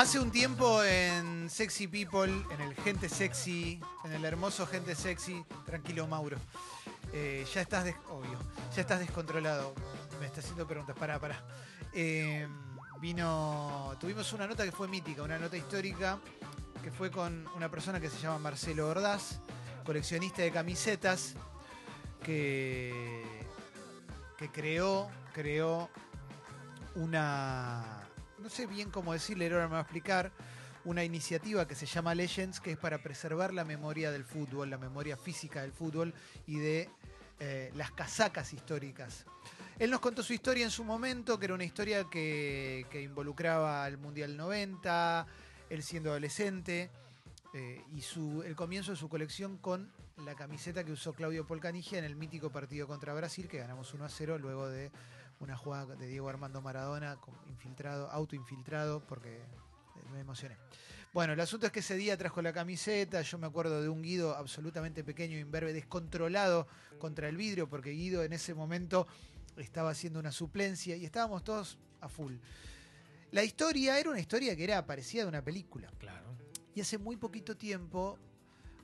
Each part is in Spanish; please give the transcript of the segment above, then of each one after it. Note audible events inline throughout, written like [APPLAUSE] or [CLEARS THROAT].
Hace un tiempo en Sexy People, en el Gente Sexy, en el hermoso Gente Sexy, tranquilo Mauro, eh, ya estás, obvio, ya estás descontrolado. Me está haciendo preguntas, pará, pará. Eh, vino, tuvimos una nota que fue mítica, una nota histórica, que fue con una persona que se llama Marcelo Ordaz, coleccionista de camisetas, que, que creó, creó una, no sé bien cómo decirle, ahora me va a explicar, una iniciativa que se llama Legends, que es para preservar la memoria del fútbol, la memoria física del fútbol y de eh, las casacas históricas. Él nos contó su historia en su momento, que era una historia que, que involucraba al Mundial 90, él siendo adolescente, eh, y su, el comienzo de su colección con la camiseta que usó Claudio Polcanigia en el mítico partido contra Brasil, que ganamos 1 a 0 luego de una jugada de Diego Armando Maradona, infiltrado, autoinfiltrado, porque eh, me emocioné. Bueno, el asunto es que ese día trajo la camiseta, yo me acuerdo de un Guido absolutamente pequeño, imberbe, descontrolado contra el vidrio, porque Guido en ese momento estaba haciendo una suplencia y estábamos todos a full. La historia era una historia que era parecida de una película. Claro. Y hace muy poquito tiempo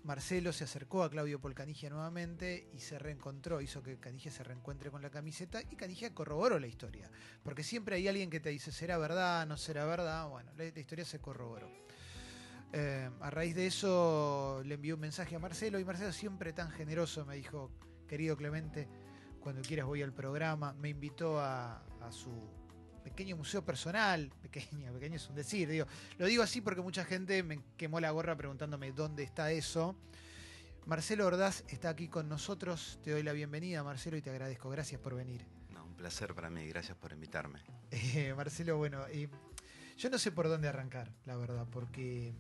Marcelo se acercó a Claudio Polcanigia nuevamente y se reencontró, hizo que Canigia se reencuentre con la camiseta y Canigia corroboró la historia. Porque siempre hay alguien que te dice, ¿será verdad? ¿No será verdad? Bueno, la, historia se corroboró. Eh, a raíz de eso le envió un mensaje a Marcelo y Marcelo siempre tan generoso me dijo, querido Clemente, cuando quieras voy al programa, me invitó a su pequeño museo personal, [LAUGHS] pequeño, pequeño es un decir, digo, lo digo así porque mucha gente me quemó la gorra preguntándome dónde está eso. Marcelo Ordaz está aquí con nosotros, te doy la bienvenida Marcelo y te agradezco, gracias por venir. No, un placer para mí, gracias por invitarme. [LAUGHS] Eh, Marcelo, bueno, eh, yo no sé por dónde arrancar, la verdad, porque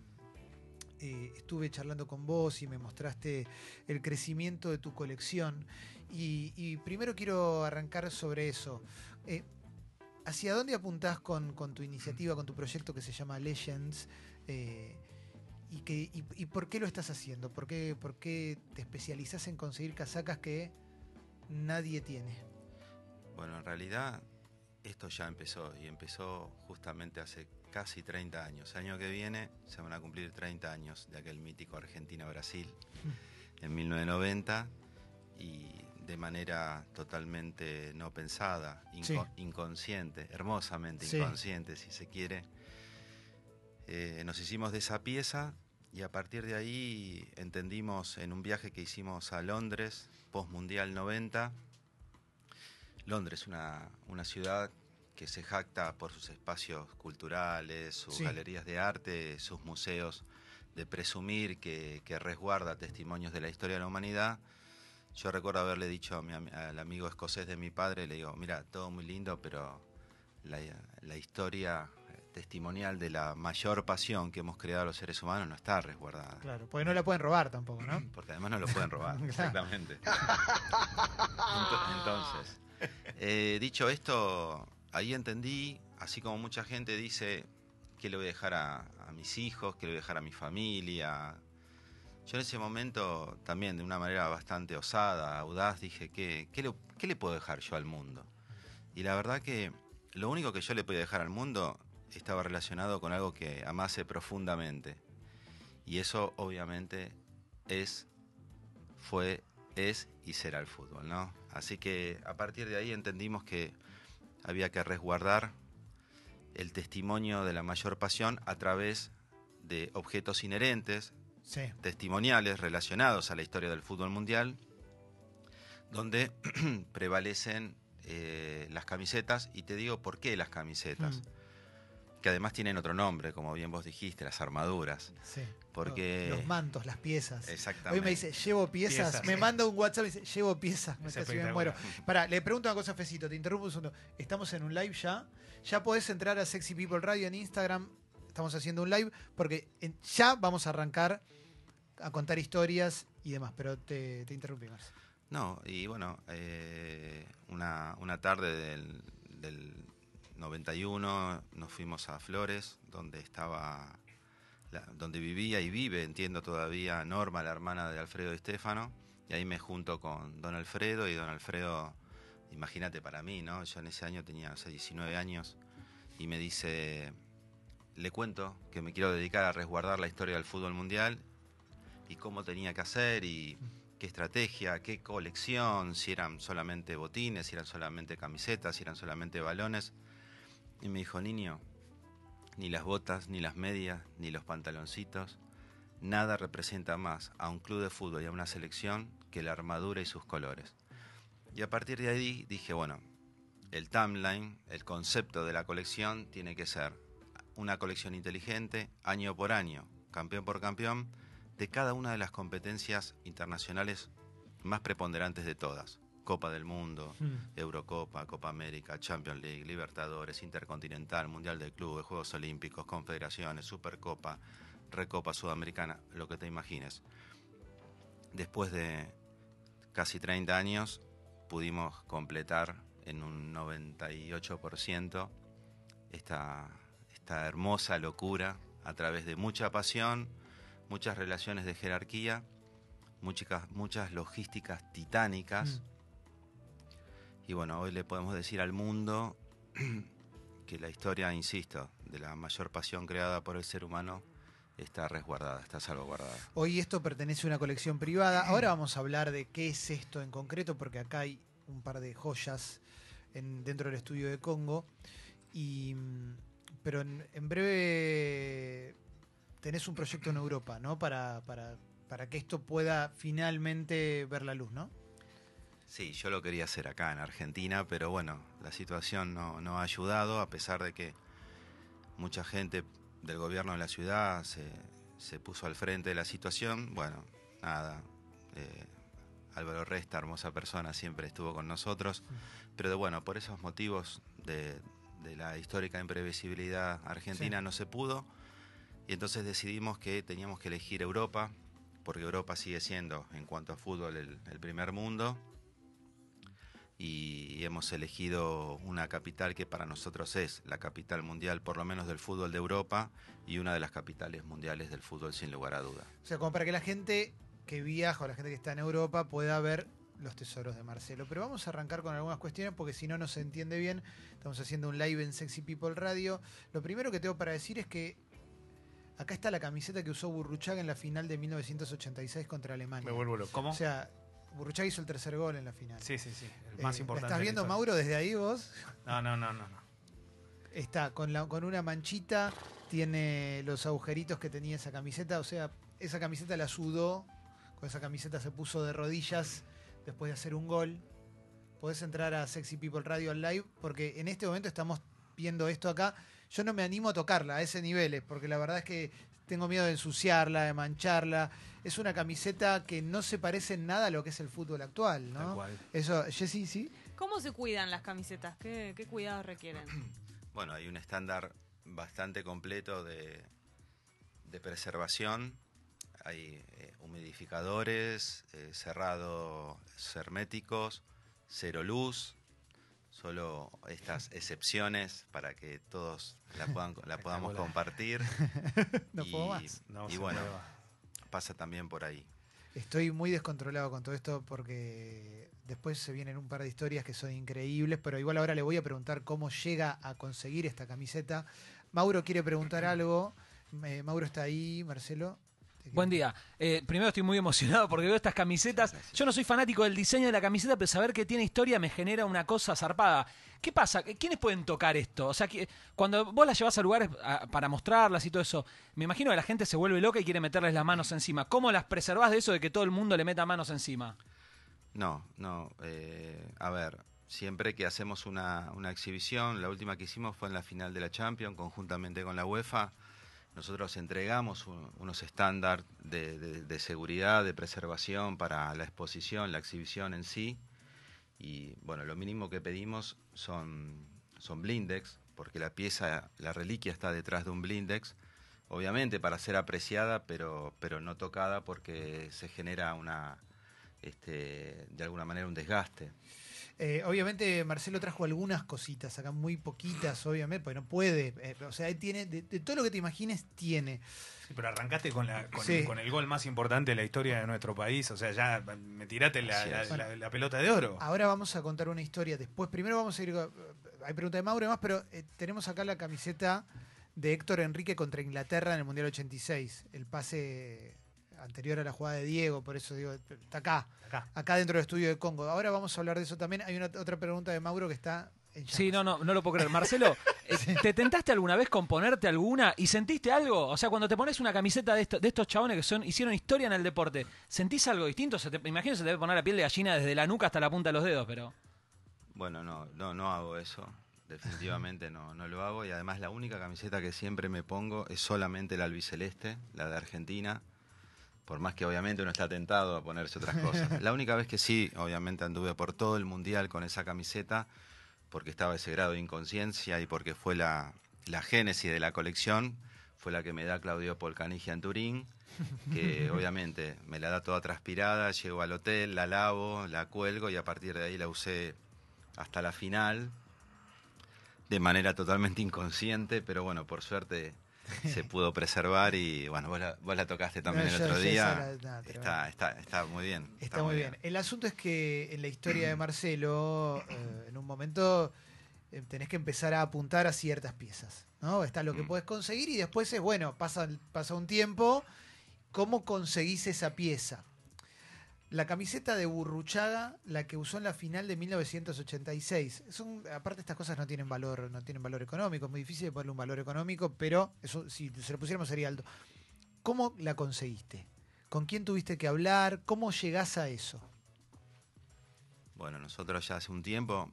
eh, estuve charlando con vos y me mostraste el crecimiento de tu colección. Y, y primero quiero arrancar sobre eso. Eh, ¿Hacia dónde apuntás con, con tu iniciativa, con tu proyecto que se llama Legends? Eh, y, que, y, y por qué lo estás haciendo? ¿Por qué, ¿Por qué te especializás en conseguir casacas que nadie tiene? Bueno, en realidad esto ya empezó y empezó justamente hace casi 30 años. El año que viene se van a cumplir 30 años de aquel mítico Argentina-Brasil en 1990 y de manera totalmente no pensada, inco- Sí. inconsciente, hermosamente Sí. inconsciente si se quiere, eh, nos hicimos de esa pieza y a partir de ahí entendimos en un viaje que hicimos a Londres, post-mundial 90, Londres, una, una ciudad que se jacta por sus espacios culturales, sus Sí. galerías de arte, sus museos, de presumir que, que resguarda testimonios de la historia de la humanidad. Yo recuerdo haberle dicho a mi al amigo escocés de mi padre, le digo, mira, todo muy lindo, pero la, la historia eh, testimonial de la mayor pasión que hemos creado los seres humanos no está resguardada. Claro, porque no la pueden robar tampoco, ¿no? [CLEARS THROAT] Porque además no lo pueden robar, [LAUGHS] exactamente. [LAUGHS] Ento- Entonces, eh, dicho esto, ahí entendí, así como mucha gente dice que le voy a dejar a, a mis hijos, que le voy a dejar a mi familia. Yo en ese momento también de una manera bastante osada, audaz, dije, ¿qué, qué, le, puedo dejar yo al mundo? Y la verdad que lo único que yo le podía dejar al mundo estaba relacionado con algo que amase profundamente. Y eso obviamente es, fue, es y será el fútbol, ¿no? Así que a partir de ahí entendimos que había que resguardar el testimonio de la mayor pasión a través de objetos inherentes, Sí. testimoniales relacionados a la historia del fútbol mundial, donde [CLEARS THROAT] prevalecen eh, las camisetas, y te digo por qué las camisetas, Mm, que además tienen otro nombre, como bien vos dijiste, las armaduras, sí. porque... Los mantos, las piezas. Exactamente. Hoy me dice, llevo piezas. Piezas, me sí. manda un WhatsApp y dice, llevo piezas. Me Es casi me muero. Pará, le pregunto una cosa, Fecito, te interrumpo un segundo. Estamos en un live ya. Ya podés entrar a Sexy People Radio en Instagram. Estamos haciendo un live porque ya vamos a arrancar a contar historias y demás. Pero te, te interrumpí, Marce. No, y bueno, eh, una, una tarde del, del 91 nos fuimos a Flores, donde estaba, donde vivía y vive, entiendo todavía, Norma, la hermana de Alfredo y Estefano, y ahí me junto con don Alfredo, y don Alfredo, imagínate para mí, ¿no? Yo en ese año tenía o sea, 19 años, y me dice, le cuento que me quiero dedicar a resguardar la historia del fútbol mundial y cómo tenía que hacer y qué estrategia, qué colección, si eran solamente botines, si eran solamente camisetas, si eran solamente balones. Y me dijo, niño, ni las botas, ni las medias, ni los pantaloncitos, nada representa más a un club de fútbol y a una selección que la armadura y sus colores. Y a partir de ahí dije, bueno, el timeline, el concepto de la colección tiene que ser una colección inteligente, año por año, campeón por campeón, de cada una de las competencias internacionales más preponderantes de todas. Copa del Mundo, Mm. Eurocopa, Copa América, Champions League, Libertadores, Intercontinental, Mundial de Clubes, Juegos Olímpicos, Confederaciones, Supercopa, Recopa Sudamericana, lo que te imagines. Después de casi 30 años pudimos completar en un 98% esta, esta hermosa locura a través de mucha pasión, muchas relaciones de jerarquía, muchas, muchas logísticas titánicas. Mm. Y bueno, hoy le podemos decir al mundo [CLEARS THROAT] que la historia, insisto, de la mayor pasión creada por el ser humano está resguardada, está salvaguardada. Hoy esto pertenece a una colección privada. [CLEARS THROAT] Ahora vamos a hablar de qué es esto en concreto, porque acá hay un par de joyas en- dentro del estudio de Congo. Y, pero en, en breve tenés un proyecto en Europa, ¿no? Para, para, para que esto pueda finalmente ver la luz, ¿no? Sí, yo lo quería hacer acá en Argentina, pero bueno, la situación no, no ha ayudado, a pesar de que mucha gente del gobierno de la ciudad se, se puso al frente de la situación. Bueno, nada, eh, Álvaro Resta, hermosa persona, siempre estuvo con nosotros, pero de, bueno, por esos motivos de, de la histórica imprevisibilidad argentina Sí. no se pudo, y entonces decidimos que teníamos que elegir Europa, porque Europa sigue siendo, en cuanto a fútbol, el, el primer mundo, y hemos elegido una capital que para nosotros es la capital mundial, por lo menos del fútbol de Europa, y una de las capitales mundiales del fútbol sin lugar a duda. O sea, como para que la gente que viaja o la gente que está en Europa pueda ver los tesoros de Marcelo. Pero vamos a arrancar con algunas cuestiones porque si no, no se entiende bien. Estamos haciendo un live en Sexy People Radio. Lo primero que tengo para decir es que acá está la camiseta que usó Burruchaga en la final de 1986 contra Alemania. Me vuelvo loco. ¿Cómo? O sea, Burruchaga hizo el tercer gol en la final. Sí, sí, sí. El Eh, más ¿la importante. ¿Estás viendo, historia. Mauro, desde ahí vos? No, no, no, no. no. Está con, la, con una manchita, tiene los agujeritos que tenía esa camiseta, o sea, esa camiseta la sudó, con esa camiseta se puso de rodillas después de hacer un gol. Podés entrar a Sexy People Radio al live, porque en este momento estamos viendo esto acá. Yo no me animo a tocarla a ese nivel, eh, porque la verdad es que tengo miedo de ensuciarla, de mancharla. Es una camiseta que no se parece en nada a lo que es el fútbol actual, Tal ¿no? cual. Eso, Jessy, sí. ¿Cómo se cuidan las camisetas? ¿Qué, qué cuidados requieren? [CLEARS THROAT] Bueno, hay un estándar bastante completo de, de preservación. Hay eh, humidificadores, eh, cerrados herméticos, cero luz, solo estas [LAUGHS] excepciones para que todos la, puedan, la podamos compartir. [LAUGHS] No y, puedo más. No, y bueno, pasa también por ahí. Estoy muy descontrolado con todo esto porque después se vienen un par de historias que son increíbles, pero igual ahora le voy a preguntar cómo llega a conseguir esta camiseta. Mauro quiere preguntar [CLEARS THROAT] algo. Eh, Mauro está ahí, Marcelo. Buen día. Eh, primero estoy muy emocionado porque veo estas camisetas. Yo no soy fanático del diseño de la camiseta, pero saber que tiene historia me genera una cosa zarpada. ¿Qué pasa? ¿Quiénes pueden tocar esto? O sea, que cuando vos las llevas a lugares a- para mostrarlas y todo eso, me imagino que la gente se vuelve loca y quiere meterles las manos encima. ¿Cómo las preservás de eso de que todo el mundo le meta manos encima? No, no. eh, a ver, siempre que hacemos una, una exhibición, la última que hicimos fue en la final de la Champions, conjuntamente con la UEFA. Nosotros entregamos un- unos estándares de seguridad, de preservación para la exposición, la exhibición en sí. Y bueno, lo mínimo que pedimos son, son blindex, porque la pieza, la reliquia está detrás de un blindex. Obviamente para ser apreciada, pero, pero no tocada porque se genera una, este, de alguna manera un desgaste. Eh, obviamente Marcelo trajo algunas cositas acá, muy poquitas, obviamente, porque no puede. eh, o sea, él tiene, de, de todo lo que te imagines, tiene. Sí, pero arrancaste con, la, con, Sí. con el gol más importante de la historia de nuestro país. O sea, ya me tiraste la, Así la- es. la- la pelota de oro. Ahora vamos a contar una historia. Después, primero vamos a ir. Hay pregunta de Mauro y demás, pero eh, tenemos acá la camiseta de Héctor Enrique contra Inglaterra en el Mundial 86. El pase anterior a la jugada de Diego, por eso digo, está acá, Acá. acá dentro del estudio de Congo. Ahora vamos a hablar de eso también. Hay una otra pregunta de Mauro que está en Sí, no, no, no lo puedo creer. Marcelo, [LAUGHS] eh, ¿te tentaste alguna vez con ponerte alguna y sentiste algo? O sea, cuando te pones una camiseta de, esto- de estos chabones que son hicieron historia en el deporte, ¿sentís algo distinto? Se te, me imagino que se te debe poner la piel de gallina desde la nuca hasta la punta de los dedos, pero... Bueno, no, no, no hago eso. Definitivamente no, no lo hago. Y además la única camiseta que siempre me pongo es solamente la albiceleste, la de Argentina. Por más que obviamente uno está tentado a ponerse otras cosas. [LAUGHS] La única vez que sí, obviamente anduve por todo el mundial con esa camiseta, porque estaba ese grado de inconsciencia y porque fue la, la génesis de la colección, fue la que me da Claudio Polcanigia en Turín, que [LAUGHS] obviamente me la da toda transpirada, llego al hotel, la lavo, la cuelgo y a partir de ahí la usé hasta la final de manera totalmente inconsciente, pero bueno, por suerte [LAUGHS] se pudo preservar y bueno, vos la, vos la tocaste también No, el yo- otro yo día. la- está, está, está muy bien. Está muy bien. El asunto es que en la historia de Marcelo, eh, en un momento eh, tenés que empezar a apuntar a ciertas piezas. ¿no? Está lo que Mm. puedes conseguir y después es, bueno, pasa, pasa un tiempo, ¿cómo conseguís esa pieza? La camiseta de Burruchaga, la que usó en la final de 1986. Son, aparte estas cosas no tienen valor, no tienen valor económico, es muy difícil ponerle un valor económico, pero eso si se lo pusiéramos sería alto. ¿Cómo la conseguiste? ¿Con quién tuviste que hablar? ¿Cómo llegás a eso? Bueno, nosotros ya hace un tiempo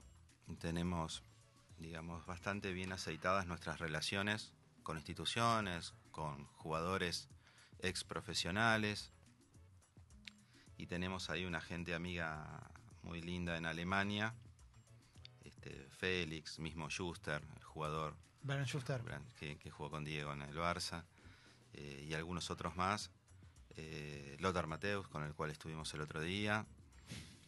tenemos, digamos, bastante bien aceitadas nuestras relaciones con instituciones, con jugadores ex profesionales y tenemos ahí una gente amiga muy linda en Alemania, este, Félix, mismo Schuster, el jugador Baron Schuster. que, que jugó con Diego en el Barça, eh, y algunos otros más. Eh, Lothar Mateus, con el cual estuvimos el otro día.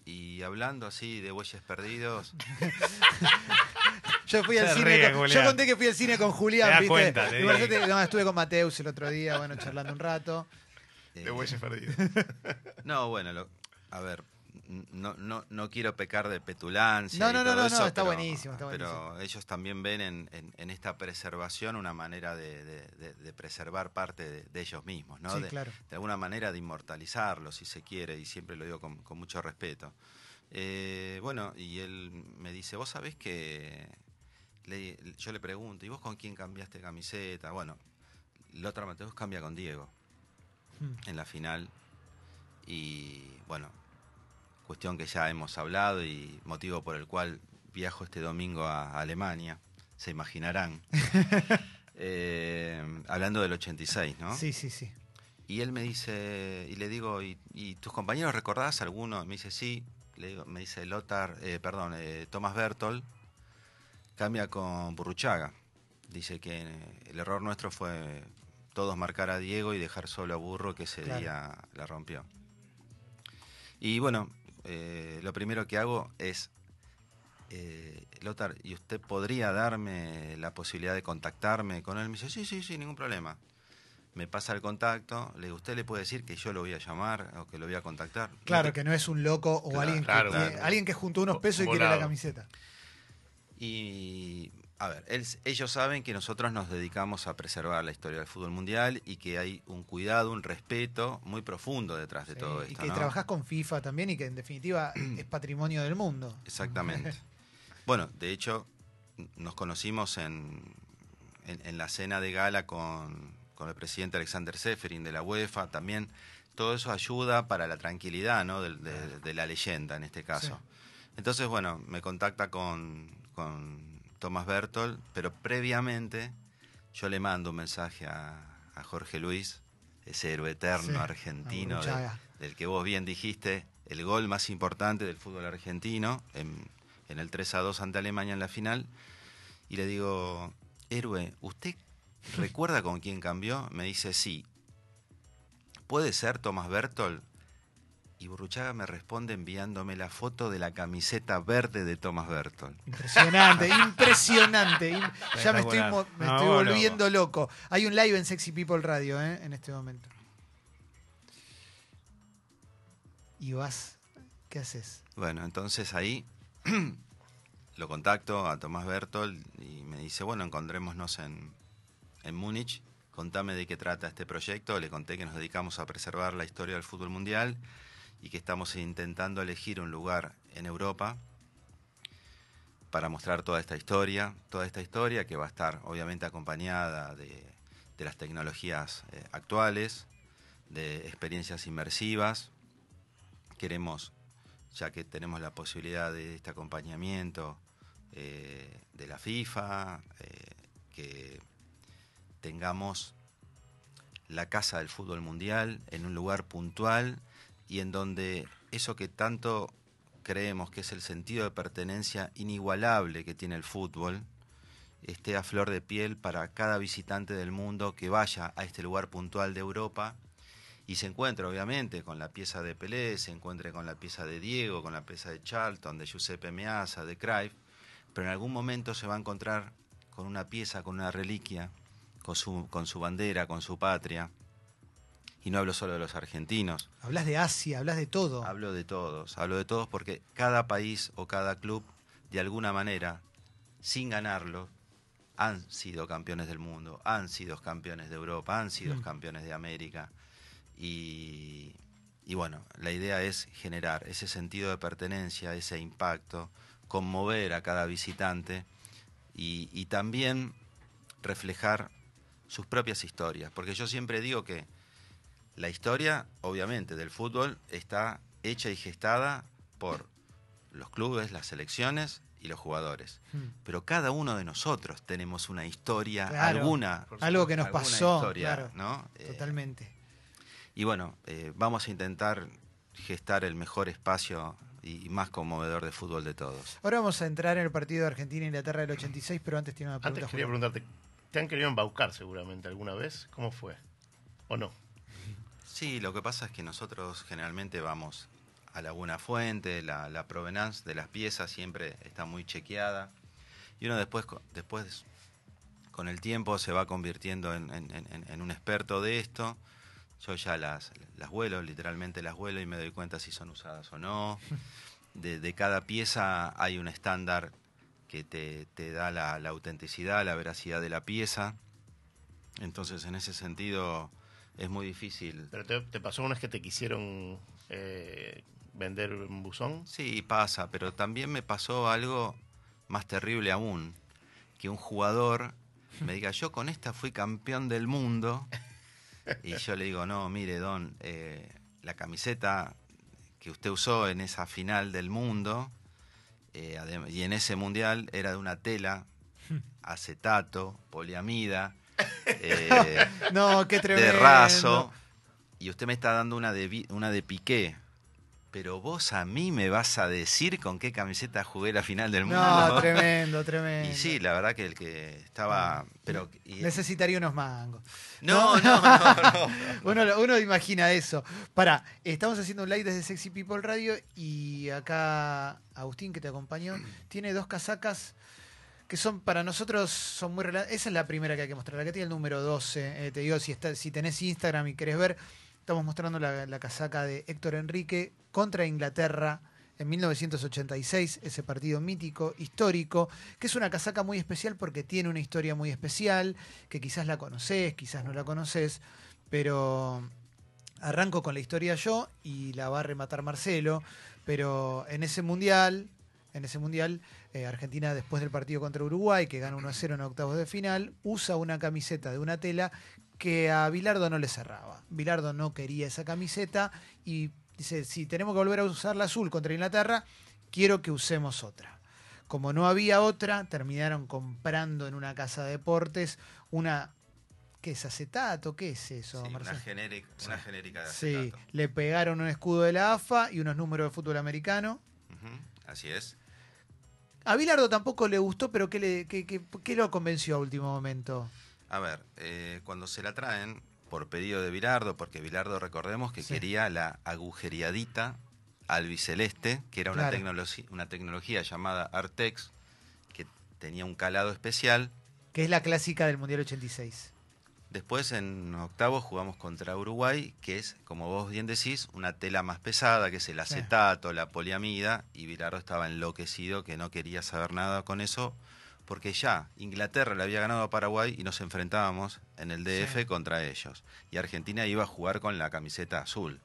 Y hablando así de bueyes perdidos, [LAUGHS] Yo fui al cine. ríe, con- yo conté que fui al cine con Julián. Estuve con Mateus el otro día, bueno, charlando un rato. Eh, perdidos. [LAUGHS] no, bueno, lo- a ver, no, no, no quiero pecar de petulancia. No, y no, no, todo no, no, eso, está pero- buenísimo, está Pero ellos también ven en, en- en esta preservación una manera de, de- de- de preservar parte de, de ellos mismos, ¿no? Sí, de, claro. de alguna manera de inmortalizarlo, si se quiere, y siempre lo digo con, con mucho respeto. Eh, bueno, y él me dice, vos sabés que... le- yo le pregunto, ¿y vos con quién cambiaste camiseta? Bueno, Lothar Mateus cambia con Diego Hmm. en la final. Y bueno, cuestión que ya hemos hablado y motivo por el cual viajo este domingo a Alemania, se imaginarán. [LAUGHS] Eh, hablando del 86, ¿no? Sí, sí, sí. Y él me dice, y le digo, ¿y, y tus compañeros recordás alguno? Me dice, sí. Le digo, me dice Lothar, eh, perdón, eh, Tomás Bertol, cambia con Burruchaga. Dice que el error nuestro fue todos marcar a Diego y dejar solo a Burro, que ese Claro. día la rompió. Y bueno, eh, lo primero que hago es, eh, Lothar, ¿y usted podría darme la posibilidad de contactarme con él? Me dice, sí, sí, sí, ningún problema me pasa el contacto, le digo, ¿usted le puede decir que yo lo voy a llamar o que lo voy a contactar? Claro, que no es un loco o Claro, alguien, que, claro, claro. alguien que juntó unos pesos y quiere la camiseta. Y, a ver, él- ellos saben que nosotros nos dedicamos a preservar la historia del fútbol mundial y que hay un cuidado, un respeto muy profundo detrás de Sí, todo y esto. que ¿no? trabajás con FIFA también y que en definitiva [CLEARS THROAT] es patrimonio del mundo. Exactamente. [LAUGHS] bueno, de hecho, nos conocimos en, en, en la cena de gala con, con el presidente Alexander Seferin de la UEFA. También todo eso ayuda para la tranquilidad ¿no? de, de la leyenda en este caso. Entonces, bueno, me contacta con, con Tomás Bertol, pero previamente yo le mando un mensaje a, a Jorge Luis, ese héroe eterno Sí, argentino de- del que vos bien dijiste, el gol más importante del fútbol argentino, en, en el 3 a 2 ante Alemania en la final. Y le digo, héroe, ¿usted recuerda con quién cambió? Me dice, sí. ¿Puede ser Tomás Bertol? Y Burruchaga me responde enviándome la foto de la camiseta verde de Tomás Bertol. Impresionante, [LAUGHS] impresionante. im- Ya me estoy, Espectacular. mo- me No, estoy loco. volviendo loco. Hay un live en Sexy People Radio ¿eh? en este momento. Y vas, ¿qué haces? Bueno, entonces ahí [CLEARS THROAT] lo contacto a Tomás Bertol y me dice, bueno, encontrémonos en, en Múnich. Contame de qué trata este proyecto. Le conté que nos dedicamos a preservar la historia del fútbol mundial y que estamos intentando elegir un lugar en Europa para mostrar toda esta historia, toda esta historia que va a estar obviamente acompañada de, las tecnologías eh, actuales, de experiencias inmersivas. Queremos, ya que tenemos la posibilidad de este acompañamiento eh, de la FIFA, eh, que tengamos la casa del fútbol mundial en un lugar puntual y en donde eso que tanto creemos que es el sentido de pertenencia inigualable que tiene el fútbol, esté a flor de piel para cada visitante del mundo que vaya a este lugar puntual de Europa y se encuentre obviamente con la pieza de Pelé, se encuentre con la pieza de Diego, con la pieza de Charlton, de Giuseppe Meazza, de Cruyff, pero en algún momento se va a encontrar con una pieza, con una reliquia, con su, con su bandera, con su patria. Y no hablo solo de los argentinos, Hablas de Asia, hablas de todo. Hablo de todos, hablo de todos porque cada país o cada club, de alguna manera, sin ganarlo, han sido campeones del mundo, han sido campeones de Europa, han sido Mm. campeones de América. Y, y bueno, la idea es generar ese sentido de pertenencia, ese impacto, conmover a cada visitante y, y también reflejar sus propias historias. Porque yo siempre digo que la historia, obviamente, del fútbol está hecha y gestada por los clubes, las selecciones y los jugadores. Mm. Pero cada uno de nosotros tenemos una historia, Claro. alguna. Algo que nos pasó, historia, claro. ¿no? Eh, Totalmente. y bueno, eh, vamos a intentar gestar el mejor espacio y, y más conmovedor de fútbol de todos. Ahora vamos a entrar en el partido de Argentina-Inglaterra del 86, pero antes tiene una pregunta. Antes quería Julián. preguntarte, ¿te han querido embaucar seguramente alguna vez? ¿Cómo fue? ¿O no? Sí, lo que pasa es que nosotros generalmente vamos a la buena fuente, la, la provenance de las piezas siempre está muy chequeada. Y uno después, después con el tiempo se va convirtiendo en, en- en- en un experto de esto. Yo ya las, las vuelo, literalmente las vuelo y me doy cuenta si son usadas o no. [LAUGHS] De, de cada pieza hay un estándar que te, te da la, la autenticidad, la veracidad de la pieza. Entonces, en ese sentido, es muy difícil. ¿Pero te, te pasó una vez que te quisieron eh, vender un buzón? Sí, pasa, pero también me pasó algo más terrible aún, que un jugador me diga, yo con esta fui campeón del mundo, y yo le digo, no, mire, Don, eh, la camiseta que usted usó en esa final del mundo, eh, y en ese mundial era de una tela, acetato, poliamida, eh, [LAUGHS] No, qué tremendo. de raso y usted me está dando una de, una de Piqué. Pero vos a mí me vas a decir con qué camiseta jugué la final del mundo. No, [LAUGHS] tremendo, tremendo. Y sí, la verdad que el que estaba... Pero, y- Necesitaría unos mangos. no, no, no, no. [LAUGHS] Uno, uno imagina eso. Para, estamos haciendo un live desde Sexy People Radio y acá Agustín, que te acompañó, tiene dos casacas que son para nosotros son muy Esa es la primera que hay que mostrar, la que tiene el número 12. eh, te digo, si, está, si tenés Instagram y querés ver, estamos mostrando la, la casaca de Héctor Enrique contra Inglaterra en 1986, ese partido mítico, histórico, que es una casaca muy especial porque tiene una historia muy especial, que quizás la conocés, quizás no la conoces, pero arranco con la historia yo y la va a rematar Marcelo, pero en ese mundial, en ese mundial, eh, Argentina después del partido contra Uruguay, que gana 1 a 0 en octavos de final, usa una camiseta de una tela que a Bilardo no le cerraba. Bilardo no quería esa camiseta y dice, si tenemos que volver a usar la azul contra Inglaterra, quiero que usemos otra. Como no había otra, terminaron comprando en una casa de deportes una... ¿Qué es acetato? ¿Qué es eso, Sí, una, genérica, una genérica de Sí, acetato. le pegaron un escudo de la AFA y unos números de fútbol americano. Así es. A Bilardo tampoco le gustó, pero ¿qué, le, qué, qué- qué lo convenció a último momento? A ver, eh, cuando se la traen por pedido de Bilardo, porque Bilardo recordemos que Sí. quería la agujeriadita albiceleste, que era una, Claro. una tecnología llamada Artex, que tenía un calado especial. Que es la clásica del Mundial 86. Después en octavos jugamos contra Uruguay, que es, como vos bien decís, una tela más pesada, que es el acetato, la poliamida, y Bilardo estaba enloquecido, que no quería saber nada con eso, porque ya Inglaterra le había ganado a Paraguay y nos enfrentábamos en el DF Sí. contra ellos. Y Argentina iba a jugar con la camiseta azul.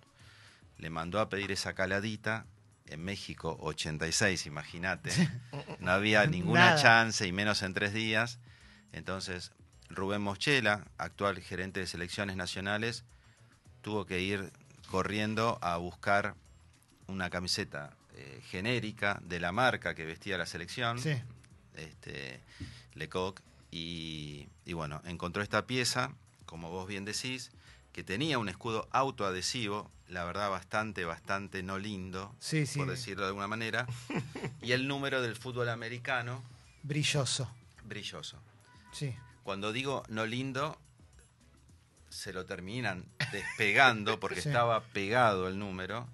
Le mandó a pedir esa caladita en México 86, imagínate. No había ninguna Nada. chance y menos en tres días. Entonces, Rubén Moschela, actual gerente de selecciones nacionales, tuvo que ir corriendo a buscar una camiseta eh, genérica de la marca que vestía la selección, Sí. este, Lecoq, y, y bueno, encontró esta pieza, como vos bien decís, que tenía un escudo autoadhesivo, la verdad bastante, bastante no lindo, Sí, sí. por decirlo de alguna manera, [LAUGHS] y el número del fútbol americano Brilloso. brilloso. Sí. Cuando digo no lindo, se lo terminan despegando [LAUGHS] porque Sí. estaba pegado el número,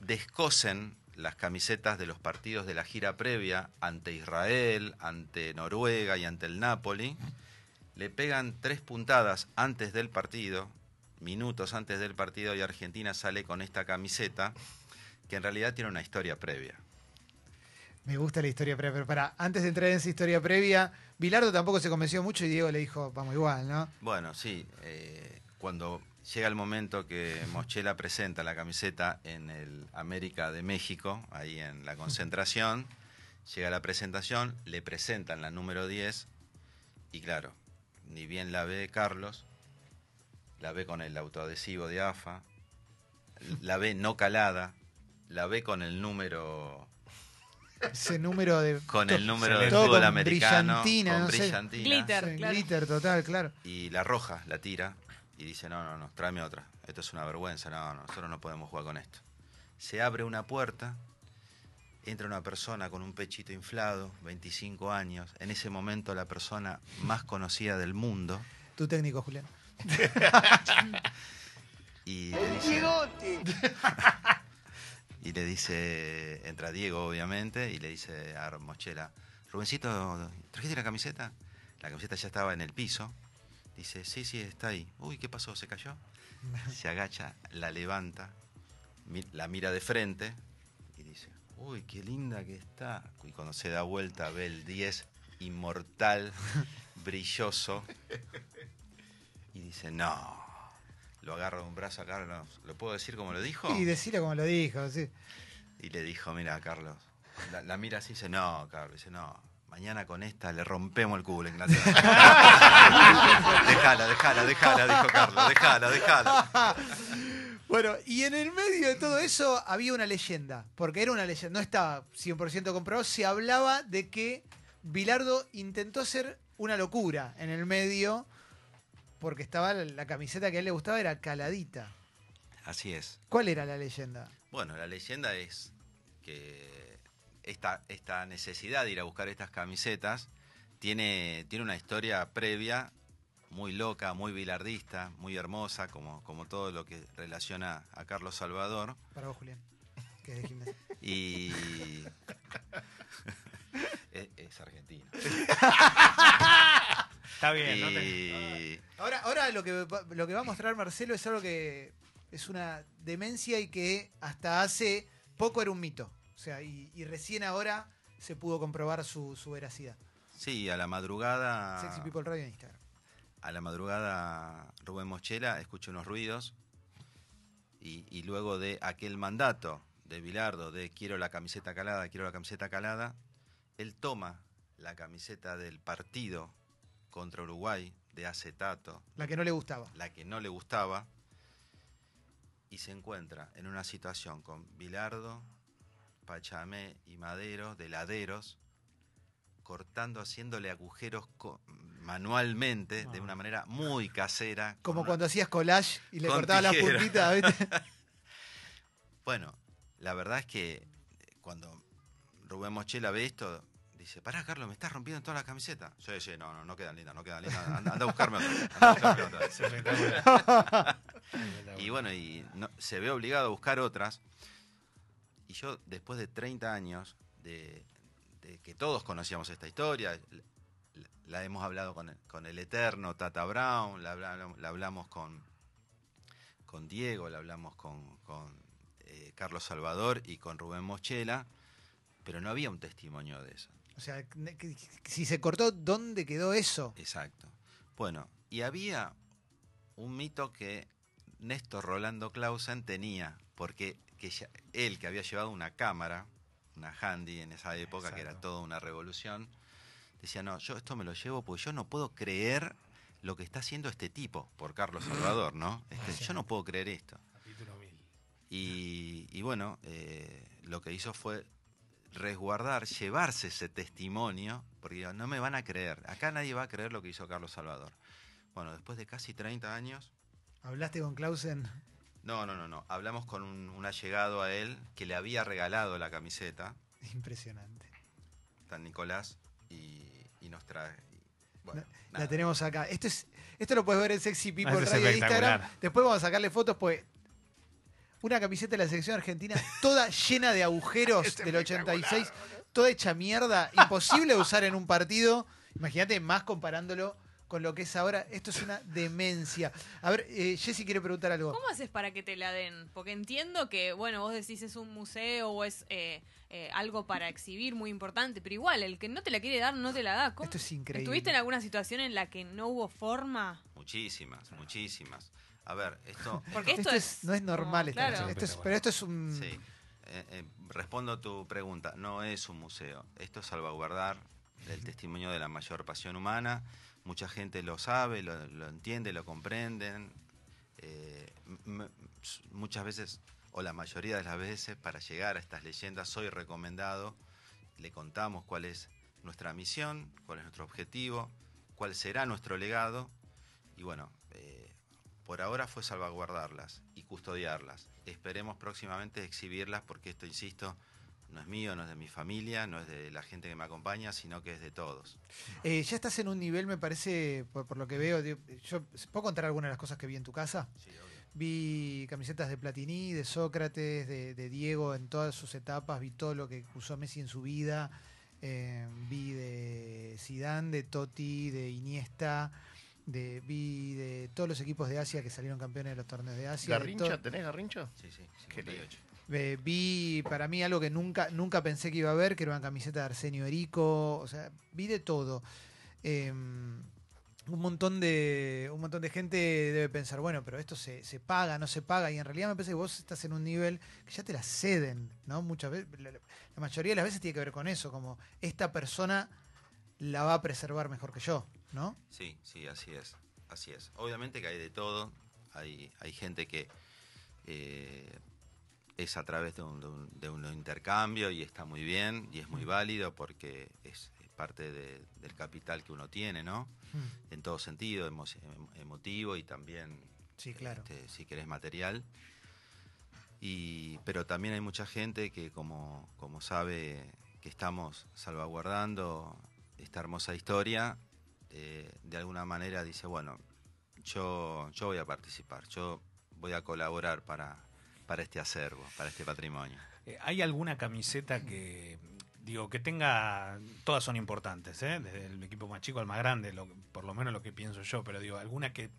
descosen las camisetas de los partidos de la gira previa ante Israel, ante Noruega y ante el Napoli, le pegan tres puntadas antes del partido, minutos antes del partido y Argentina sale con esta camiseta que en realidad tiene una historia previa. Me gusta la historia previa, pero para, antes de entrar en esa historia previa, Bilardo tampoco se convenció mucho y Diego le dijo, vamos igual, ¿no? Bueno, sí, eh, cuando llega el momento que Mochela presenta la camiseta en el América de México, ahí en la concentración, llega la presentación, le presentan la número 10 y claro, ni bien la ve Carlos, la ve con el autoadhesivo de AFA, la ve no calada, la ve con el número Ese número de... con el número del todo fútbol con americano, brillantina, con no sé. brillantina. Glitter. Sí, claro. Glitter total, claro. y la roja la tira y dice, no, no, no, tráeme otra. Esto es una vergüenza, no, no, nosotros no podemos jugar con esto. Se abre una puerta, entra una persona con un pechito inflado, 25 años, en ese momento la persona más conocida del mundo, Tu técnico, Julián. [LAUGHS] y le dice... [LAUGHS] y le dice, entra Diego obviamente, y le dice a Mochela, Rubencito, ¿trajiste la camiseta? La camiseta ya estaba en el piso. Dice, sí, sí, está ahí. Uy, ¿qué pasó? ¿Se cayó? [LAUGHS] Se agacha, la levanta, la mira de frente y dice, uy, qué linda que está. Y cuando se da vuelta ve el 10 inmortal, [LAUGHS] brilloso. Y dice, no. Lo agarra de un brazo a Carlos. ¿Lo puedo decir como lo dijo? Y decirle como lo dijo, sí. Y le dijo, mira, Carlos. La, la mira así y dice, no, Carlos. Dice, no. Mañana con esta le rompemos el cubo a Inglaterra. déjala, déjala, déjala, dijo Carlos. Déjala, déjala. Bueno, y en el medio de todo eso había una leyenda, porque era una leyenda, no estaba 100% comprobado, se hablaba de que Bilardo intentó hacer una locura en el medio, porque estaba la, camiseta que a él le gustaba era caladita. Así es. ¿Cuál era la leyenda? Bueno, la leyenda es que esta, esta necesidad de ir a buscar estas camisetas tiene, tiene una historia previa muy loca, muy bilardista, muy hermosa, como, como todo lo que relaciona a Carlos Salvador. Para vos, Julián, que es de gimnasia. Y. [LAUGHS] es, es argentino. [LAUGHS] Está bien, no te-. Ahora, ahora lo, que, va- lo que va a mostrar Marcelo es algo que es una demencia y que hasta hace poco era un mito. O sea, y, y recién ahora se pudo comprobar su, su veracidad. Sí, a la madrugada. Sexy People Radio en Instagram. A la madrugada, Rubén Mochela escucha unos ruidos. Y, y luego de aquel mandato de Bilardo de quiero la camiseta calada, quiero la camiseta calada, él toma la camiseta del partido contra Uruguay de acetato, La que no le gustaba. la que no le gustaba, y se encuentra en una situación con Bilardo, Pachamé y Madero, de laderos, cortando, haciéndole agujeros manualmente, de una manera muy casera. Como cuando hacías collage y le cortabas las puntitas, ¿viste? [LAUGHS] Bueno, la verdad es que cuando Rubén Mochela ve esto, dice, pará, Carlos, me estás rompiendo todas las camisetas. Sí, sí, no, no, no quedan lindas, no quedan lindas. Anda, anda a buscarme otra. anda a buscarme otra. [LAUGHS] [LAUGHS] Y bueno, y no- se ve obligado a buscar otras. Y yo, después de 30 años de, de que todos conocíamos esta historia, la, la hemos hablado con el, con el eterno Tata Brown, la, habla- la hablamos con, con Diego, la hablamos con, con, eh, Carlos Salvador y con Rubén Mochela, pero no había un testimonio de eso. O sea, si se cortó, ¿dónde quedó eso? Exacto. Bueno, y había un mito que Néstor Rolando Clausen tenía, porque que ya- él que había llevado una cámara, una handy en esa época, que era toda una revolución, decía, no, yo esto me lo llevo porque yo no puedo creer lo que está haciendo este tipo, por Carlos Salvador, ¿no? Este, yo no puedo creer esto. Capítulo mil. Y, y bueno, eh, lo que hizo fue resguardar, llevarse ese testimonio, porque no me van a creer, acá nadie va a creer lo que hizo Carlos Salvador. Bueno, después de casi 30 años, ¿Hablaste con Clausen? no, no, no, no, hablamos con un, un allegado a él que le había regalado la camiseta, Impresionante. San Nicolás, y, y nos trae. bueno, La nada. tenemos acá. Esto es esto lo puedes ver en Sexy People Radio. Instagram. Después vamos a sacarle fotos, pues. Una camiseta de la selección argentina toda llena de agujeros [LAUGHS] del 86, toda hecha mierda, imposible de usar en un partido. Imagínate más comparándolo con lo que es ahora. Esto es una demencia. A ver, eh, Jessy quiere preguntar algo. ¿Cómo haces para que te la den? Porque entiendo que, bueno, vos decís es un museo o es eh, eh, algo para exhibir muy importante, pero igual, el que no te la quiere dar no te la da. ¿Cómo? Esto es increíble. ¿Estuviste en alguna situación en la que no hubo forma? Muchísimas, muchísimas. A ver, esto... [LAUGHS] Porque Esto, esto, es, no es normal. esta claro. Esto es- pero esto es un. Sí. Eh, eh, respondo a tu pregunta. No es un museo. Esto es salvaguardar el testimonio de la mayor pasión humana. Mucha gente lo sabe, lo, lo entiende, lo comprenden. Eh, muchas veces, o la mayoría de las veces, para llegar a estas leyendas, soy recomendado. Le contamos cuál es nuestra misión, cuál es nuestro objetivo, cuál será nuestro legado. Y bueno, eh, por ahora fue salvaguardarlas y custodiarlas. Esperemos próximamente exhibirlas porque esto, insisto, no es mío, no es de mi familia, no es de la gente que me acompaña, sino que es de todos. Eh, ya estás en un nivel, me parece, por, por lo que veo. digo, Yo puedo contar algunas de las cosas que vi en tu casa. Vi camisetas de Platini, de Sócrates, de, de Diego en todas sus etapas, vi todo lo que usó Messi en su vida, eh, vi de Zidane, de Totti, de Iniesta, de, vi de todos los equipos de Asia que salieron campeones de los torneos de Asia. ¿Garrincha? ¿Tenés garrincha? Sí, sí, Qué 58. eh, vi para mí algo que nunca, nunca pensé que iba a ver, que era una camiseta de Arsenio Erico, o sea, vi de todo. Eh, un montón de un montón de gente debe pensar, bueno, pero esto se, se paga, no se paga, y en realidad me parece que vos estás en un nivel que ya te la ceden, ¿no? Muchas veces, la, la mayoría de las veces tiene que ver con eso, como esta persona la va a preservar mejor que yo, ¿no? Sí, sí, así es. Así es. Obviamente que hay de todo. Hay, hay gente que eh, es a través de un, de, un, de un intercambio y está muy bien y es muy válido porque es, es parte de- del capital que uno tiene, ¿no? Mm, En todo sentido, emo- em- emotivo y también, Sí, claro. este, si querés, material. Y, pero también hay mucha gente que, como, como sabe que estamos salvaguardando esta hermosa historia, eh, de alguna manera dice, bueno, yo, yo voy a participar, yo voy a colaborar para, para este acervo, para este patrimonio. Eh, ¿Hay alguna camiseta que, digo, que tenga, todas son importantes, ¿eh? desde el equipo más chico al más grande, por lo menos lo que pienso yo, pero digo, alguna que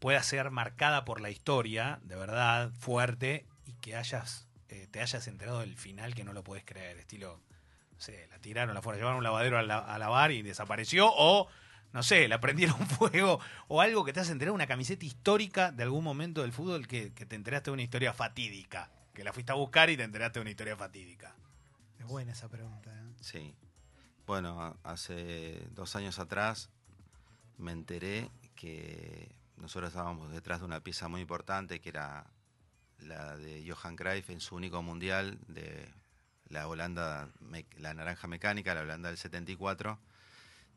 pueda ser marcada por la historia, de verdad, fuerte, y que hayas, eh, te hayas enterado del final que no lo puedes creer, estilo, no sé, la tiraron, la fueron, llevaron un lavadero a, la- a lavar y desapareció, o, no sé, la prendieron [LAUGHS] fuego, o algo que te has enterado, una camiseta histórica de algún momento del fútbol que, que te enteraste de una historia fatídica, que la fuiste a buscar y te enteraste de una historia fatídica. Es buena esa pregunta. ¿eh? Sí. Bueno, hace dos años atrás me enteré que nosotros estábamos detrás de una pieza muy importante que era la de Johan Cruyff en su único mundial de la Holanda, la naranja mecánica, la Holanda del 74,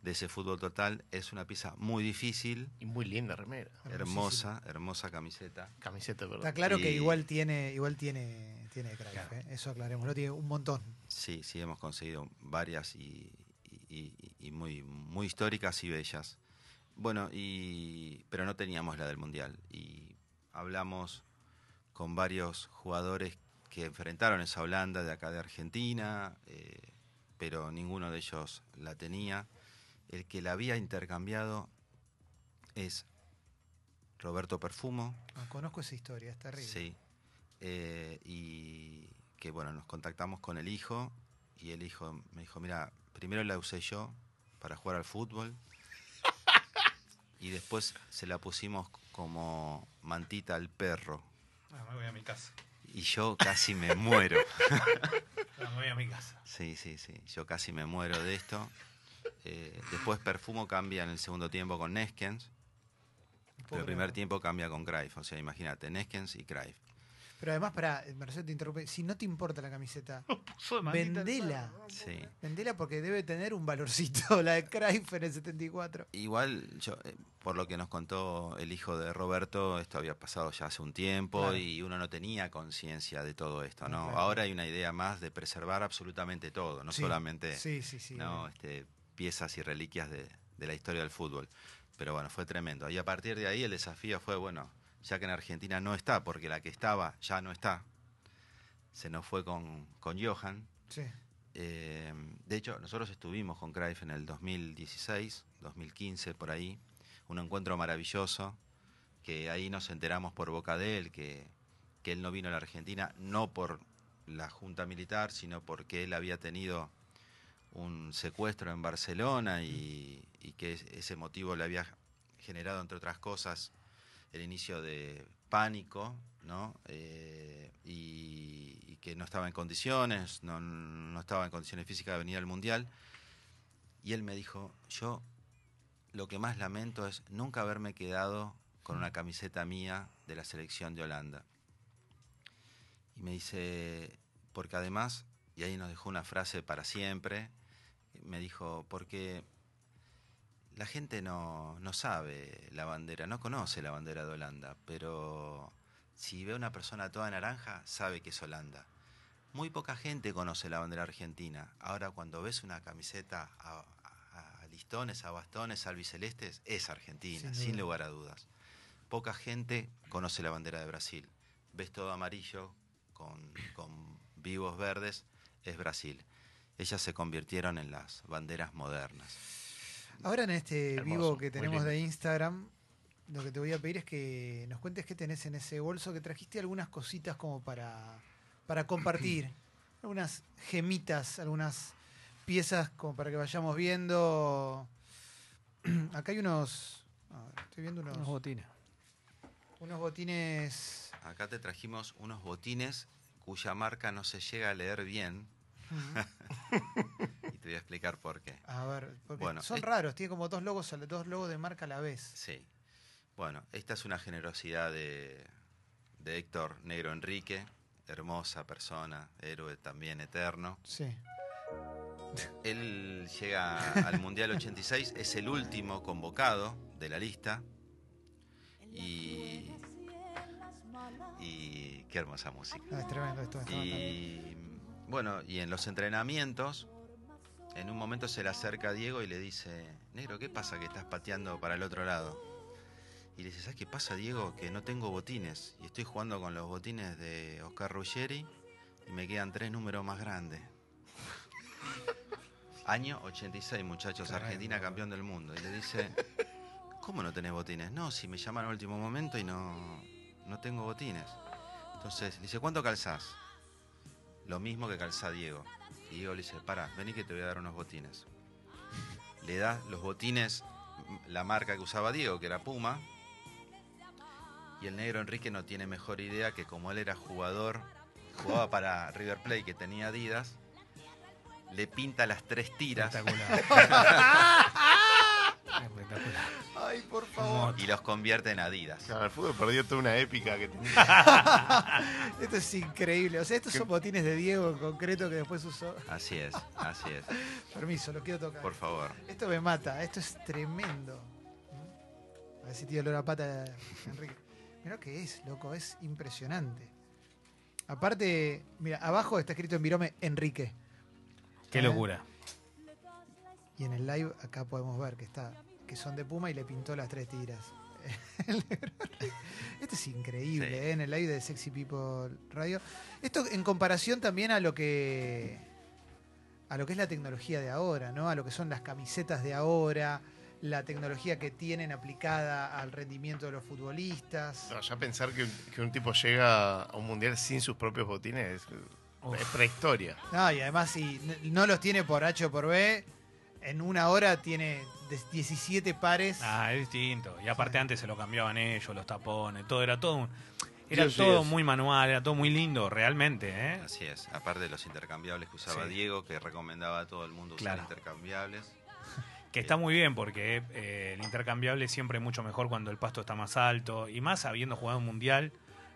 de ese fútbol total. Es una pieza muy difícil, Y muy linda remera. hermosa, hermosa camiseta. Camiseta, perdón. Está claro que igual tiene, igual tiene, tiene Claro. ¿eh? eso aclarémoslo, tiene un montón. Sí, sí, hemos conseguido varias y, y- y- y muy, muy históricas y bellas. Bueno, y, pero no teníamos la del Mundial. Y hablamos con varios jugadores que enfrentaron esa Holanda de acá de Argentina, eh, pero ninguno de ellos la tenía. El que la había intercambiado es Roberto Perfumo, Ah, conozco esa historia, es terrible. Sí. Eh, y que bueno, nos contactamos con el hijo y el hijo me dijo, mira, primero la usé yo para jugar al fútbol [LAUGHS] y después se la pusimos como mantita al perro Ah, me voy a mi casa. y yo casi me muero. [LAUGHS] Ah, me voy a mi casa. Sí, sí, sí, yo casi me muero de esto. Eh, después Perfumo cambia en el segundo tiempo con Neskens, pero el primer tiempo cambia con Cruyff, o sea, imagínate, Neskens y Cruyff. Pero además, para, Marcelo te interrumpe, si no te importa la camiseta, [LAUGHS] vendela. Sí. Vendela porque debe tener un valorcito, [LAUGHS] la de Cruyff en el 74. Igual, yo, eh, por lo que nos contó el hijo de Roberto, esto había pasado ya hace un tiempo Claro. y uno no tenía conciencia de todo esto, ¿no? Claro. Ahora hay una idea más de preservar absolutamente todo, no Sí, solamente Sí, sí, sí. no, este, piezas y reliquias de, de la historia del fútbol. Pero bueno, fue tremendo. Y a partir de ahí el desafío fue, bueno, ya que en Argentina no está, porque la que estaba ya no está, se nos fue con, con Johan. Sí. Eh, de hecho, nosotros estuvimos con Cruyff en el 2016, 2015, por ahí. Un encuentro maravilloso, que ahí nos enteramos por boca de él que, que él no vino a la Argentina, no por la Junta Militar, sino porque él había tenido un secuestro en Barcelona y, y que es- ese motivo le había generado, entre otras cosas, el inicio de pánico, ¿no? Eh, y, y que no estaba en condiciones, no, no estaba en condiciones físicas de venir al Mundial. Y él me dijo, yo lo que más lamento es nunca haberme quedado con una camiseta mía de la selección de Holanda. Y me dice, porque además, y ahí nos dejó una frase para siempre, me dijo, porque la gente no, no sabe la bandera, no conoce la bandera de Holanda, pero si ve a una persona toda naranja, sabe que es Holanda. Muy poca gente conoce la bandera argentina. Ahora, cuando ves una camiseta a, a- a listones, a bastones, albicelestes, es Argentina, Sin sin, lugar a dudas. Poca gente conoce la bandera de Brasil. Ves todo amarillo con, con vivos verdes, es Brasil. Ellas se convirtieron en las banderas modernas. Ahora en este Hermoso, vivo que tenemos de Instagram, lo que te voy a pedir es que nos cuentes qué tenés en ese bolso, que trajiste algunas cositas como para, para compartir, [CLEARS THROAT] algunas gemitas, algunas piezas como para que vayamos viendo. [CLEARS THROAT] Acá hay unos, a ver, estoy viendo unos, Unos botines. unos botines. Acá te trajimos unos botines cuya marca no se llega a leer bien [LAUGHS] y te voy a explicar por qué. A ver, porque Bueno, son es- raros, tiene como dos logos, dos logos de marca a la vez. Sí. Bueno, esta es una generosidad de, de Héctor Negro Enrique, hermosa persona, héroe también eterno. Sí. Él llega al Mundial 86, es el último convocado de la lista. Y, y qué hermosa música. Ah, es tremendo esto. esto Y bueno, y en los entrenamientos, en un momento se le acerca a Diego y le dice, Negro, ¿qué pasa que estás pateando para el otro lado? Y le dice, ¿sabes qué pasa, Diego? Que no tengo botines. Y estoy jugando con los botines de Oscar Ruggeri y me quedan tres números más grandes. [LAUGHS] Año 86, muchachos, Argentina campeón del mundo. Y le dice, ¿cómo no tenés botines? No, si me llaman al último momento y no, no tengo botines. Entonces, le dice, ¿cuánto calzás? Lo mismo que calza Diego. Y Diego le dice, pará, vení que te voy a dar unos botines. Le da los botines, m- la marca que usaba Diego, que era Puma. Y el negro Enrique no tiene mejor idea que como él era jugador, jugaba para River Plate que tenía Adidas, le pinta las tres tiras Espectacular. [LAUGHS] Espectacular. Ay, por favor. y los convierte en Adidas. Claro, el fútbol perdió toda una épica que tenía. [LAUGHS] Esto es increíble. O sea, estos son botines de Diego en concreto que después usó. Así es, así es. [LAUGHS] Permiso, lo quiero tocar. Por favor. Esto me mata, esto es tremendo. A ver si tiene olor a pata, Enrique. Mira lo que es, loco, es impresionante. Aparte, mira, abajo está escrito en virome Enrique. Qué locura. Y en el live acá podemos ver que está, que son de Puma y le pintó las tres tiras. [LAUGHS] Esto es increíble, Sí. ¿eh? en el live de Sexy People Radio. Esto en comparación también a lo que a lo que es la tecnología de ahora, ¿no? A lo que son las camisetas de ahora, la tecnología que tienen aplicada al rendimiento de los futbolistas. No, ya pensar que, un- que un tipo llega a un mundial sin sus propios botines es, Es prehistoria. No, y además si no los tiene por H o por B, en una hora tiene de- 17 pares. Ah, es distinto. Y aparte antes se lo cambiaban ellos, los tapones, todo era todo un- Era Dios, todo Dios. muy manual, era todo muy lindo, realmente, ¿eh? Así es, aparte de los intercambiables que usaba Sí. Diego, que recomendaba a todo el mundo usar Claro. intercambiables. [LAUGHS] Que está muy bien porque eh, el intercambiable siempre es mucho mejor cuando el pasto está más alto y más habiendo jugado un mundial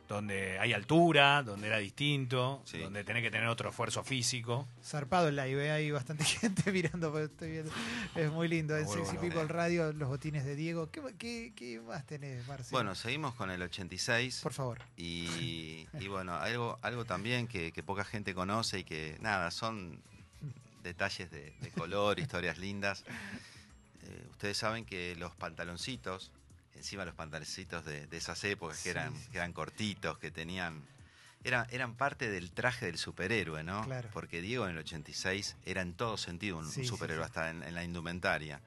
donde hay altura, donde era distinto, Sí. donde tenés que tener otro esfuerzo físico. Zarpado el live, ¿eh? hay bastante [LAUGHS] gente mirando, pero estoy viendo. Es muy lindo. En Muy Sexy bueno. People Radio, los botines de Diego. ¿Qué, qué, qué más tenés, Marcelo? Bueno, seguimos con el 86. por favor. Y, y bueno, algo, algo también que, que poca gente conoce y que nada, son detalles de, de color, [LAUGHS] historias lindas. Eh, ustedes saben que los pantaloncitos, encima los pantaloncitos de, de esas épocas Sí, que eran, sí, que eran cortitos, que tenían... Eran, eran parte del traje del superhéroe, ¿no? Claro. Porque Diego en el 86 era en todo sentido un, Sí, superhéroe, hasta en, en la indumentaria.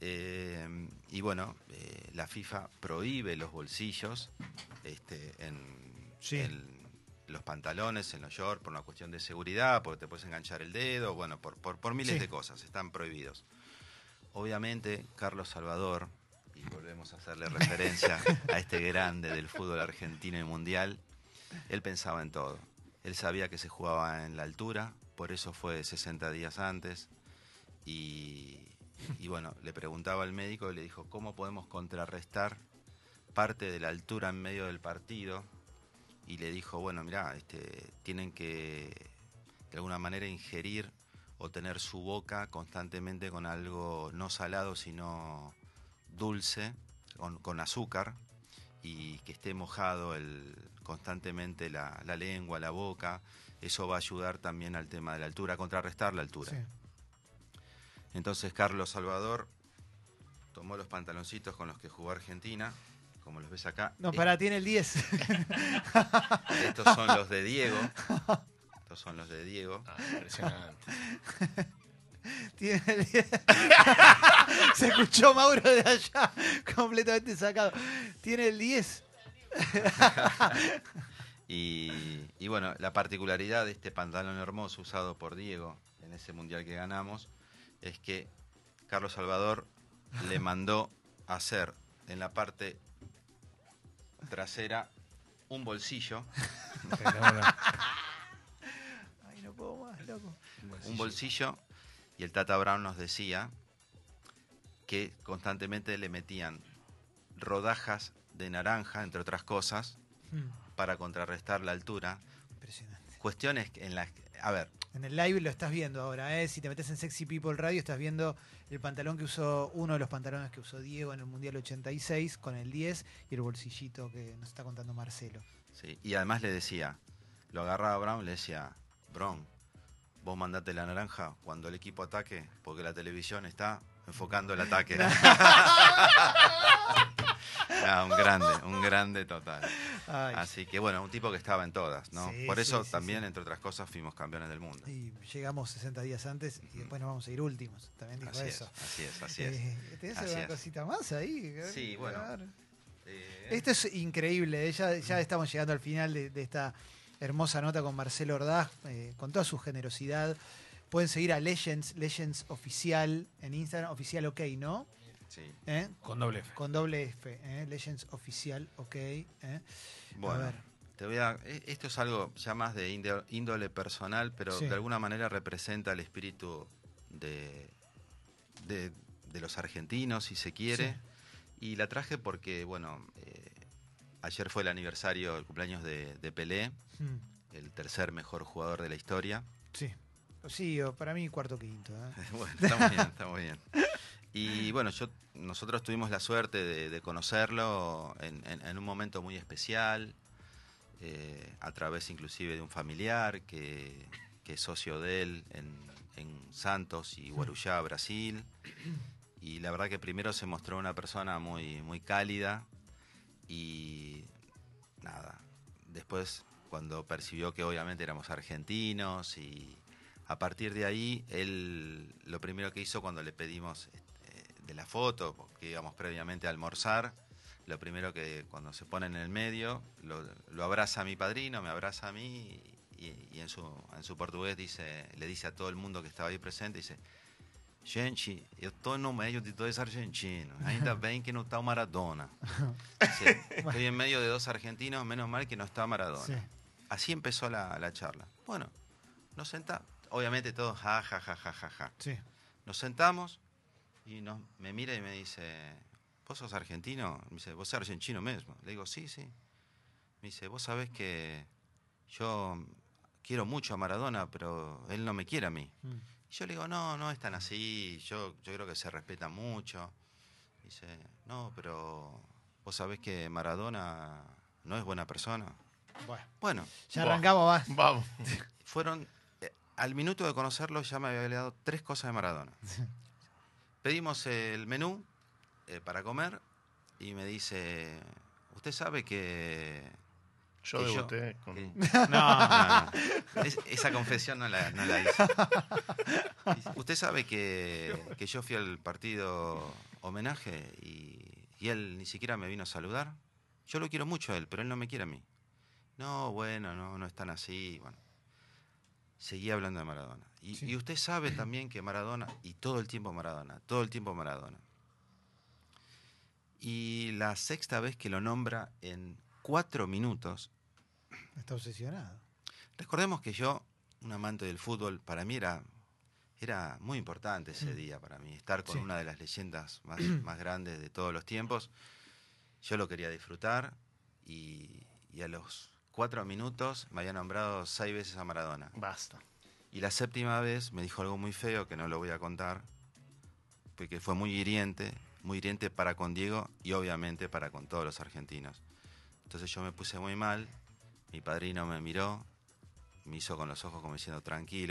Eh, y bueno, eh, la FIFA prohíbe los bolsillos este, en, los pantalones, en los shorts, por una cuestión de seguridad, porque te puedes enganchar el dedo, bueno, por, por, por miles Sí. de cosas, están prohibidos. Obviamente, Carlos Salvador, y volvemos a hacerle referencia a este grande del fútbol argentino y mundial, él pensaba en todo. Él sabía que se jugaba en la altura, por eso fue 60 días antes, y, bueno, le preguntaba al médico y le dijo, ¿cómo podemos contrarrestar parte de la altura en medio del partido? Y le dijo, bueno, mira, este, tienen que de alguna manera ingerir o tener su boca constantemente con algo no salado, sino dulce, con, con azúcar, y que esté mojado el, constantemente la, la lengua, la boca. Eso va a ayudar también al tema de la altura, a contrarrestar la altura. Sí. Entonces Carlos Salvador tomó los pantaloncitos con los que jugó Argentina, como los ves acá. No, Eh, pará, tiene el 10. [LAUGHS] Estos son los de Diego. Estos son los de Diego. Ah, impresionante. [LAUGHS] tiene el [LAUGHS] 10. Se escuchó Mauro de allá, completamente sacado. Tiene el 10. [LAUGHS] Y, y bueno, la particularidad de este pantalón hermoso usado por Diego en ese mundial que ganamos es que Carlos Salvador le mandó hacer en la parte trasera un bolsillo, [LAUGHS] Ay, no puedo más, loco. un bolsillo y el Tata Brown nos decía que constantemente le metían rodajas de naranja, entre otras cosas, Mm, para contrarrestar la altura. Impresionante. Cuestiones en las que, a ver, En el live lo estás viendo ahora, ¿eh? Si te metes en Sexy People Radio, estás viendo el pantalón que usó, uno de los pantalones que usó Diego en el Mundial 86 con el 10 y el bolsillito que nos está contando Marcelo. Sí, y además le decía, lo agarraba Brown, le decía, Brown, vos mandate la naranja cuando el equipo ataque, porque la televisión está enfocando el ataque. [LAUGHS] Un grande, un grande total. Ay, Así que bueno, un tipo que estaba en todas, ¿no? Sí, Por eso sí, también, sí. entre otras cosas, fuimos campeones del mundo. Y llegamos 60 días antes y después nos vamos a ir últimos. También dijo Así es, eso. así es, así es. Eh, ¿Tenés Así alguna es. cosita más ahí? Sí, bueno. A ver. Eh, Esto es increíble, eh, ya, ya estamos llegando al final de, de esta hermosa nota con Marcelo Ordaz, eh, con toda su generosidad. Pueden seguir a Legends, Legends Oficial en Instagram, oficial ok, ¿no? sí. ¿Eh? Con doble F. Con doble F, ¿eh? Legends Oficial ok. ¿eh? Bueno, ver. te voy a, e- esto es algo ya más de índole, índole personal, pero Sí. de alguna manera representa el espíritu de, de, de los argentinos, si se quiere. Y la traje porque, bueno, eh, ayer fue el aniversario, el cumpleaños de, de Pelé, Mm, el tercer mejor jugador de la historia. sí. Sí, para mí cuarto quinto. ¿eh? [LAUGHS] bueno, está muy bien, está muy bien. Y bueno, yo, nosotros tuvimos la suerte de, de conocerlo en, en- en un momento muy especial, eh, a través inclusive de un familiar que, que es socio de él en, en Santos y Guarujá, Brasil. Y la verdad que primero se mostró una persona muy, muy cálida y nada, después cuando percibió que obviamente éramos argentinos y a partir de ahí, él lo primero que hizo cuando le pedimos este, de la foto, porque íbamos previamente a almorzar, lo primero que cuando se pone en el medio, lo, abraza a mi padrino, me abraza a mí y, y en, su, en su portugués dice, le dice a todo el mundo que estaba ahí presente, dice, gente, eu estou no meio de dois argentinos, ainda [LAUGHS] bem que não está o Maradona. [LAUGHS] Dice, estoy en medio de dos argentinos, menos mal que no está Maradona. Sí. Así empezó la, la charla. Bueno, nos sentamos, obviamente todos ja, ja, ja, ja, ja, ja. Sí. Nos sentamos y nos, me mira y me dice, ¿vos sos argentino? Me dice, ¿vos sos argentino mismo? Le digo, sí, sí. Me dice, vos sabés que yo quiero mucho a Maradona, pero él no me quiere a mí. Mm. Y yo le digo, no, no es tan así, yo, yo creo que se respeta mucho. Dice, no, pero vos sabés que Maradona no es buena persona. Bueno, Bueno, ya arrancamos más. Vamos. [LAUGHS] fueron, eh, al minuto de conocerlo ya me había dado tres cosas de Maradona. Pedimos el menú eh, para comer y me dice, usted sabe que... Yo que debuté con. que- No, no, no. [LAUGHS] Es- esa confesión no la, no la hice. Dice, Usted sabe que, que yo fui al partido homenaje y, y él ni siquiera me vino a saludar. Yo lo quiero mucho a él, pero él no me quiere a mí. No, bueno, no, no es tan así. Bueno, seguía hablando de Maradona. Y, Sí. y usted sabe también que Maradona, y todo el tiempo Maradona, todo el tiempo Maradona. Y la sexta vez que lo nombra en cuatro minutos, Está obsesionado. Recordemos que yo, un amante del fútbol, para mí era, era muy importante ese Mm. día para mí. Estar con Sí. una de las leyendas más, más grandes de todos los tiempos. Yo lo quería disfrutar y, y a los cuatro minutos me había nombrado seis veces a Maradona. Basta. Y la séptima vez me dijo algo muy feo que no lo voy a contar, porque fue muy hiriente, muy hiriente para con Diego y obviamente para con todos los argentinos. Entonces yo me puse muy mal, mi padrino me miró, me hizo con los ojos como diciendo tranquilo,